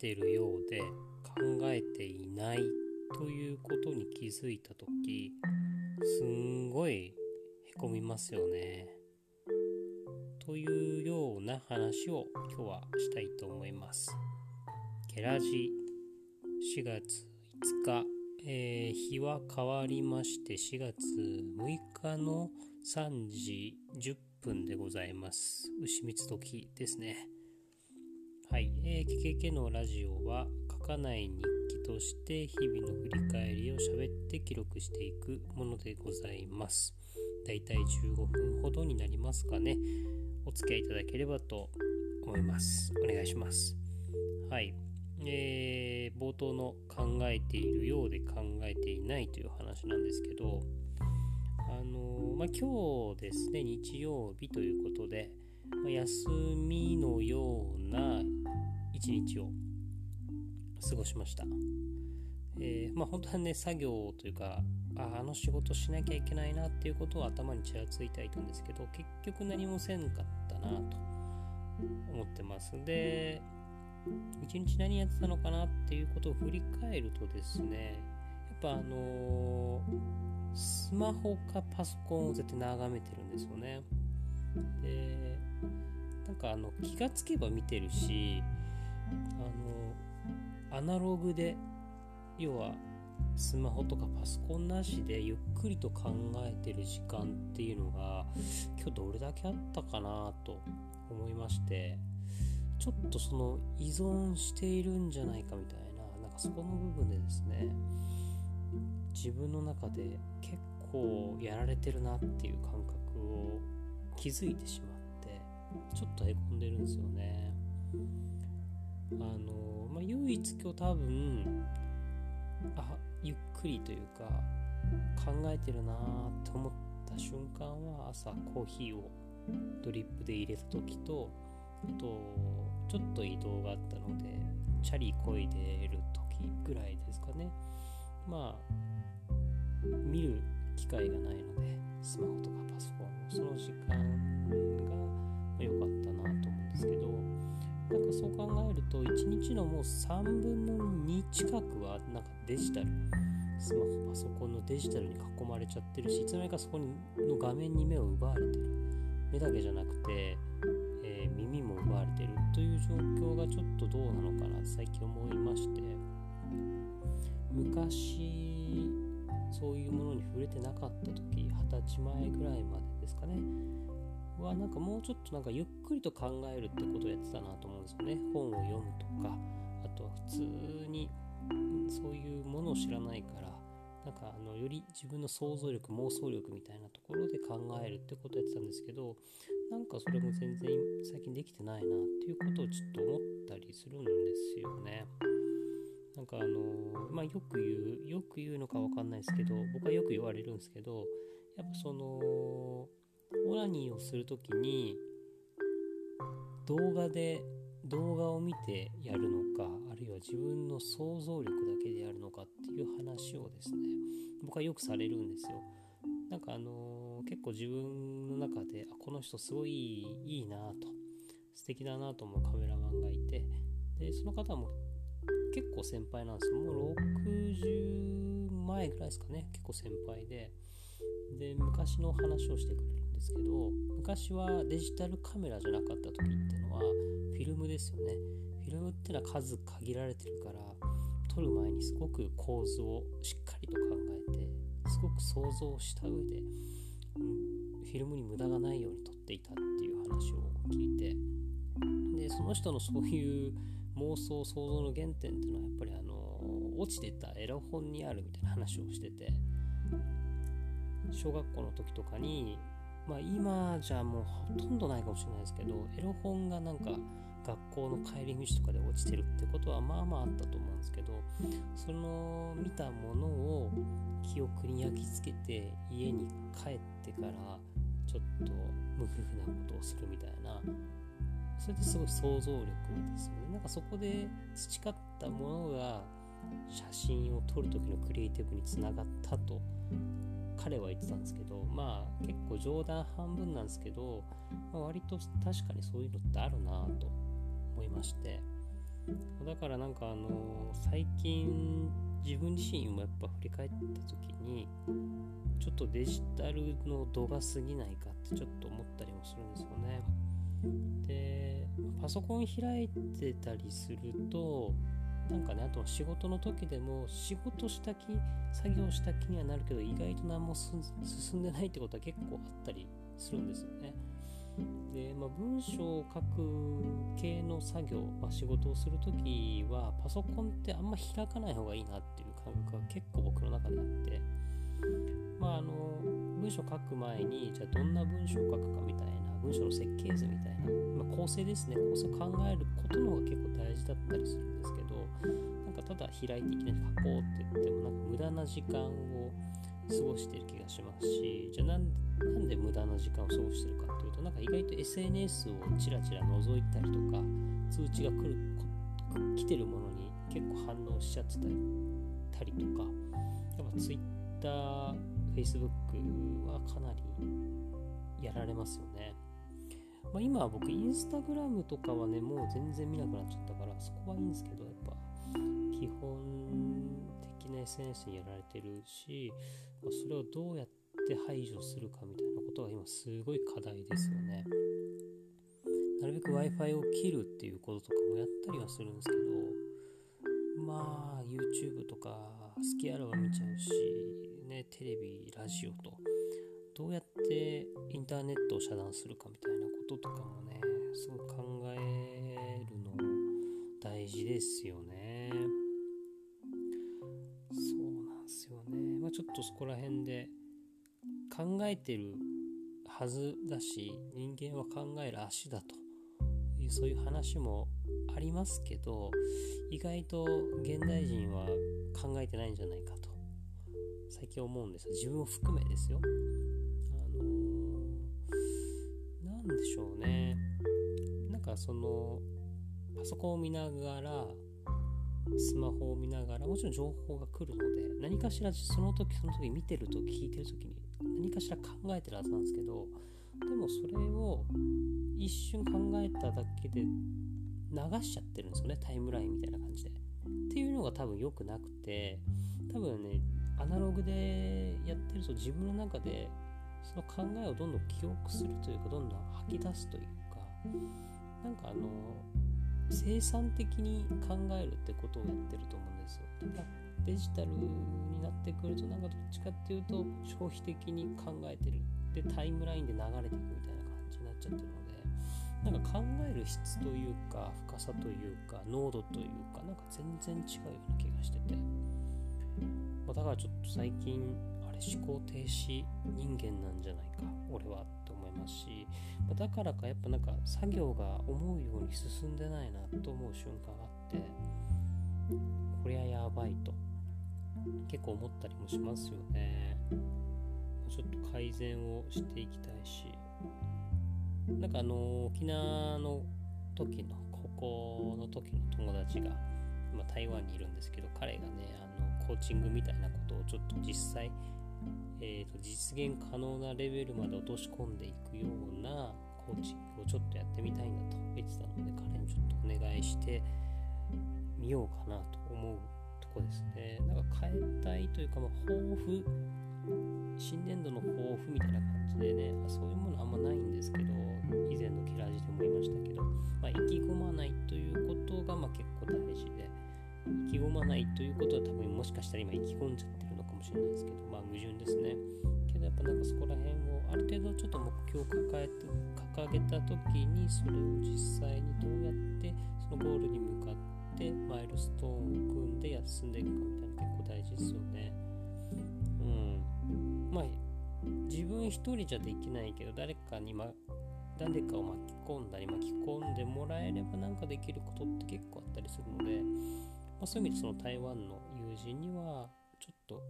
ているようで考えていないということに気づいた時すんごいへこみますよね。というような話を今日はしたいと思います。ケラジ4月5日、えー、日は変わりまして4月6日の3時10分でございます。牛蜜時ですね。はい、えー、KKK のラジオは書かない日記として日々の振り返りを喋って記録していくものでございます。だいたい15分ほどになりますかね。お付き合いいただければと思います。お願いします。はい。えー、冒頭の考えているようで考えていないという話なんですけど、あのー、まあ、今日ですね、日曜日ということで、休みのような一日を過ごしました。えー、まあ、本当はね、作業というか、ああの仕事しなきゃいけないなっていうことを頭にちらついていたんですけど、結局何もせんかったなと思ってます。で、一日何やってたのかなっていうことを振り返るとですねやっぱあのー、スマホかパソコンを絶対眺めてるんですよねでなんかあの気がつけば見てるしあのアナログで要はスマホとかパソコンなしでゆっくりと考えてる時間っていうのが今日どれだけあったかなと思いましてちょっとその依存しているんじゃないかみたいななんかそこの部分でですね自分の中で結構やられてるなっていう感覚を気づいてしまってちょっとへこんでるんですよね。あの、まあ、唯一今日多分あゆっくりというか考えてるなって思った瞬間は朝コーヒーをドリップで入れた時とあとちょっと移動があったのでチャリこいでる時ぐらいですかね。まあ見る機会がないのでスマホとかパソコンその時間が良かったなと思うんですけどなんかそう考えると1日のもう3分の2近くはなんかデジタルスマホパソコンのデジタルに囲まれちゃってるしいつの間にかそこの画面に目を奪われてる。目だけじゃなくてえ耳も奪われてる。という状況がちょっとどうなのかな最近思いまして。昔そういうものに触れてなかった時二十歳前ぐらいまでですかねはなんかもうちょっとなんかゆっくりと考えるってことをやってたなと思うんですよね本を読むとかあとは普通にそういうものを知らないからなんかあのより自分の想像力妄想力みたいなところで考えるってことをやってたんですけどなんかそれも全然最近できてないなっていうことをちょっと思ったりするんですよね。なんかあのまあよく言うよく言うのかわかんないですけど僕はよく言われるんですけどやっぱそのオナニーをする時に動画で動画を見てやるのかあるいは自分の想像力だけでやるのかっていう話をですね僕はよくされるんですよ。なんかあのー、結構自分の中であこの人すごいいいなと素敵だなと思うカメラマンがいてでその方も結構先輩なんですよ。もう60前ぐらいですかね。結構先輩で。で昔の話をしてくれるんですけど昔はデジタルカメラじゃなかった時ってのはフィルムですよね。フィルムってのは数限られてるから撮る前にすごく構図をしっかりと考えてすごく想像した上で、うん、フィルムに無駄がないように撮っていたっていう話を聞いて。でその人のそういう妄想想像の原点っていうのはやっぱりあの落ちてたエロ本にあるみたいな話をしてて小学校の時とかにまあ今じゃもうほとんどないかもしれないですけどエロ本がなんか学校の帰り道とかで落ちてるってことはまあまああったと思うんですけどその見たものを記憶に焼き付けて家に帰ってからちょっと無夫婦なことをするみたいなそれですごい想像力ですよねなんかそこで培ったものが写真を撮る時のクリエイティブにつながったと彼は言ってたんですけどまあ結構冗談半分なんですけど、まあ、割と確かにそういうのってあるなと思いましてだからなんかあの最近自分自身もやっぱ振り返った時にちょっとデジタルの度が過ぎないかってちょっと思ったりもするんですよね。でパソコン開いてたりするとなんかねあとは仕事の時でも仕事した気作業した気にはなるけど意外と何も進んでないってことは結構あったりするんですよね。で、まあ、文章を書く系の作業、まあ、仕事をするときはパソコンってあんま開かない方がいいなっていう感覚が結構僕の中であってまああの文章書く前にじゃあどんな文章を書くかみたいな文章の設計図みたいな、まあ、構成ですね構成を考えることの方が結構大事だったりするんですけどなんかただ開いていきなり書こうって言ってもなんか無駄な時間を過ごしてる気がしますしじゃあなんなんで無駄な時間を過ごしてるかっていうとなんか意外と SNS をチラチラ覗いたりとか通知が来る来てるものに結構反応しちゃってたりたりとかやっぱ Twitter、Facebook はかなりやられますよね。まあ、今は僕インスタグラムとかはねもう全然見なくなっちゃったからそこはいいんですけどやっぱ基本的な SNS にやられてるし、ま、それをどうやって排除するかみたいなことが今すごい課題ですよね。なるべく Wi-Fi を切るっていうこととかもやったりはするんですけど、まあ YouTube とか好きあらば見ちゃうし、ね、テレビ、ラジオと、どうやってインターネットを遮断するかみたいなこととかもね、すごい考えるの大事ですよね。そうなんですよね。まあちょっとそこら辺で考えてるはずだし人間は考える足だというそういう話もありますけど意外と現代人は考えてないんじゃないかと最近思うんです自分を含めですよ。かそのパソコンを見ながらスマホを見ながらもちろん情報が来るので何かしらその時その時見てると聞いてる時に何かしら考えてるはずなんですけどでもそれを一瞬考えただけで流しちゃってるんですよねタイムラインみたいな感じで。っていうのが多分良くなくて多分ねアナログでやってると自分の中でその考えをどんどん記憶するというかどんどん吐き出すというかなんかあの生産的に考えるってことをやってると思うんですよ。ただデジタルになってくるとなんかどっちかっていうと消費的に考えてるでタイムラインで流れていくみたいな感じになっちゃってるのでなんか考える質というか深さというか濃度というかなんか全然違うような気がしてて、まあ、だからちょっと最近あれ思考停止人間なんじゃないか俺はって思いますし、ま、だからかやっぱなんか作業が思うように進んでないなと思う瞬間があってこりゃやばいと結構思ったりもしますよね。ちょっと改善をしていきたいし、なんかあの、沖縄の時の、高校の時の友達が、今台湾にいるんですけど、彼がね、あの、コーチングみたいなことをちょっと実際、えーと、実現可能なレベルまで落とし込んでいくようなコーチングをちょっとやってみたいんだと言ってたので、彼にちょっとお願いしてみようかなと思うとこですね。なんか変えたいというか、まあ、抱負、新年度の抱負みたいな感じでね、そういうものあんまないんですけど、以前のキラジでも言いましたけど、まあ、意気込まないということがまあ結構大事で、意気込まないということは多分もしかしたら今意気込んじゃってるもしれないですけど、まあ矛盾ですね。けどやっぱなんかそこら辺をある程度ちょっと目標を抱えて掲げた時にそれを実際にどうやってそのゴールに向かってマイルストーンを組んで進んでいくかみたいな結構大事ですよね。うん。まあ自分一人じゃできないけど誰かに、ま、誰かを巻き込んだり巻き込んでもらえればなんかできることって結構あったりするので、まあ、そういう意味でその台湾の友人にはちょっと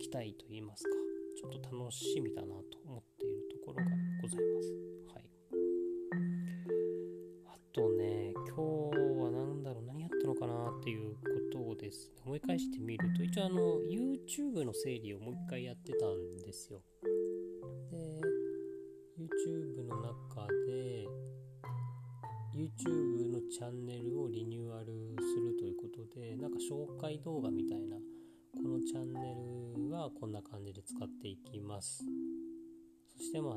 期待と言いますかちょっと楽しみだなと思っているところがございます。はい。あとね、今日は何だろう何やったのかなっていうことをですね、思い返してみると、一応あの、YouTube の整理をもう一回やってたんですよ。で、YouTube の中で、YouTube のチャンネルをリニューアルするということでなんか紹介動画みたいなチャンネルはこんな感じで使っていきます。そしてまあ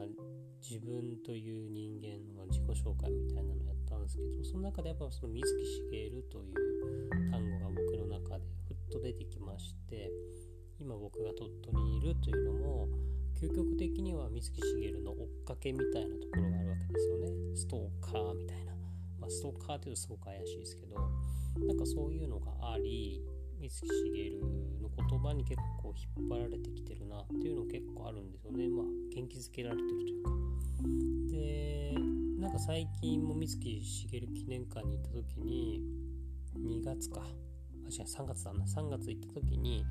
自分という人間の自己紹介みたいなのをやったんですけどその中でやっぱその水木しげるという単語が僕の中でふっと出てきまして今僕が鳥取にいるというのも究極的には水木しげるの追っかけみたいなところがあるわけですよね。ストーカーみたいな、まあ、ストーカーっていうとすごく怪しいですけどなんかそういうのがあり水木しげるの言葉に結構引っ張られてきてるなっていうの結構あるんですよね。まあ元気づけられてるというか。でなんか最近も水木しげる記念館に行った時に2月か。あ違う3月だな。3月行った時に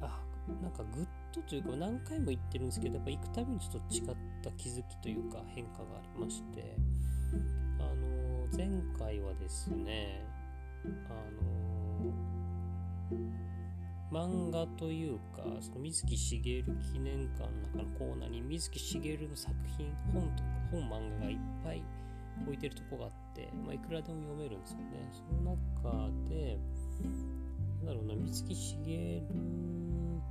あなんかグッとというか何回も行ってるんですけどやっぱ行くたびにちょっと違った気づきというか変化がありまして。あの前回はですねあの漫画というかその水木しげる記念館の中のコーナーに水木しげるの作品本とか本漫画がいっぱい置いてるとこがあって、まあ、いくらでも読めるんですよね。その中でなんだろうな水木しげる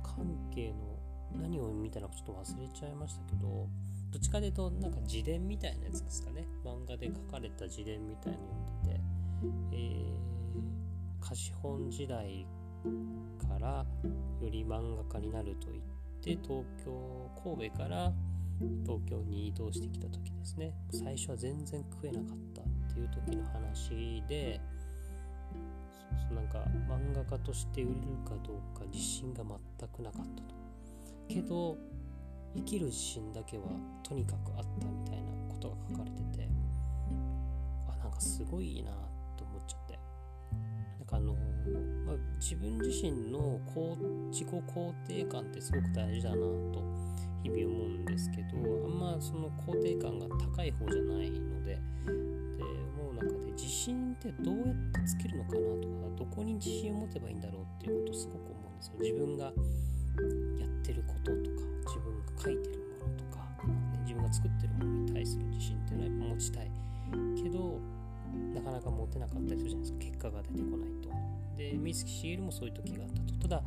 関係の何を見たのかちょっと忘れちゃいましたけどどっちかというとなんか自伝みたいなやつですかね。漫画で書かれた自伝みたいなの読んでて、えー、貸本時代からより漫画家になると言って東京神戸から東京に移動してきた時ですね。最初は全然食えなかったっていう時の話でなんか漫画家として売れるかどうか自信が全くなかったと。けど生きる自信だけはとにかくあったみたいなことが書かれててあなんかすごいいいな自分自身の自己肯定感ってすごく大事だなと日々思うんですけどあんまその肯定感が高い方じゃないのでで思う中で自信ってどうやってつけるのかなとかどこに自信を持てばいいんだろうっていうことをすごく思うんですよ。自分がやってることとか自分が書いてるものとか、ね、自分が作ってるものに対する自信っていうのは持ちたいけどかなか持てなかったりするじゃないですか。結果が出てこないと。で水木しげるもそういう時があったと。ただ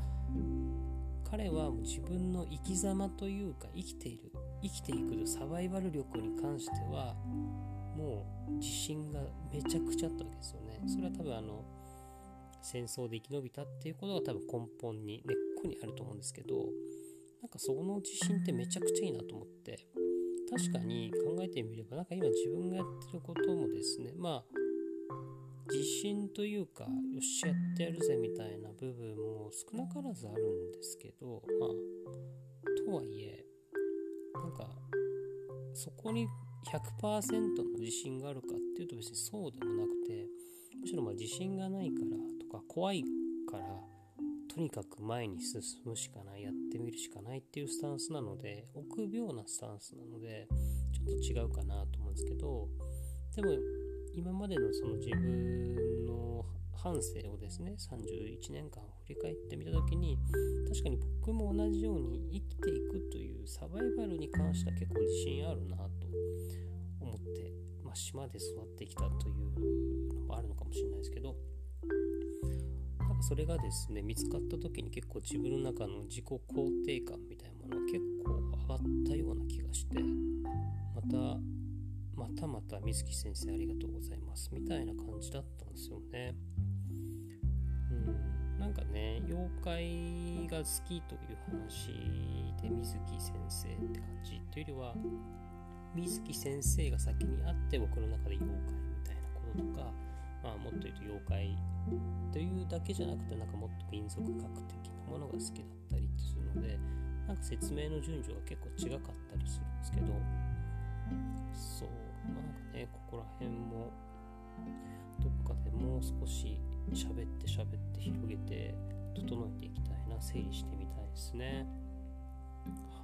彼は自分の生き様というか生きている生きていくサバイバル力に関してはもう自信がめちゃくちゃあったわけですよね。それは多分あの戦争で生き延びたっていうことが多分根本に根っこにあると思うんですけどなんかその自信ってめちゃくちゃいいなと思って。確かに考えてみればなんか今自分がやってることもですねまあ信というかよっしゃやってやるぜみたいな部分も少なからずあるんですけどまあとはいえなんかそこに100%の自信があるかっていうと別にそうでもなくてむしろま自信がないからとか怖いからとにかく前に進むしかないやってみるしかないっていうスタンスなので臆病なスタンスなのでちょっと違うかなと思うんですけどでも今までのその自分の半生をですね31年間振り返ってみた時に確かに僕も同じように生きていくというサバイバルに関しては結構自信あるなと思って、まあ、島で育ってきたというのもあるのかもしれないですけどなんかそれがですね見つかった時に結構自分の中の自己肯定感みたいなものが結構上がったような気がしてまたまたまた水木先生ありがとうございますみたいな感じだったんですよね。なんかね妖怪が好きという話で水木先生って感じというよりは水木先生が先にあって僕の中で妖怪みたいなこととか、まあ、もっと言うと妖怪というだけじゃなくてなんかもっと民族学的なものが好きだったりするのでなんか説明の順序が結構違かったりするんですけどそうまあなんかねここら辺もどっかでもう少し喋って喋って広げて整えていきたいな整理してみたいですね。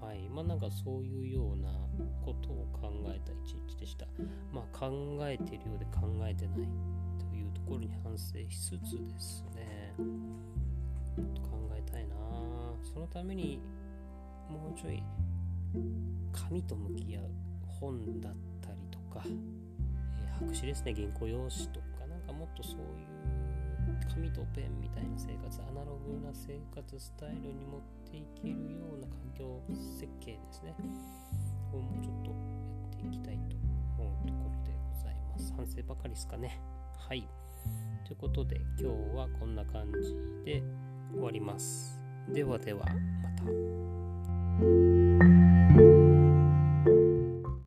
はい。まあなんかそういうようなことを考えた一日でした。まあ考えてるようで考えてないというところに反省しつつですね。もっと考えたいな。そのためにもうちょい紙と向き合う本だったりとか、え白紙ですね、原稿用紙とか、なんかもっとそういう紙とペンみたいな生活、アナログな生活スタイルに持っていけるような環境設計ですね。をもちょっとやっていきたいと思うところでございます。反省ばかりですかね。はい。ということで、今日はこんな感じで終わります。ではでは、また。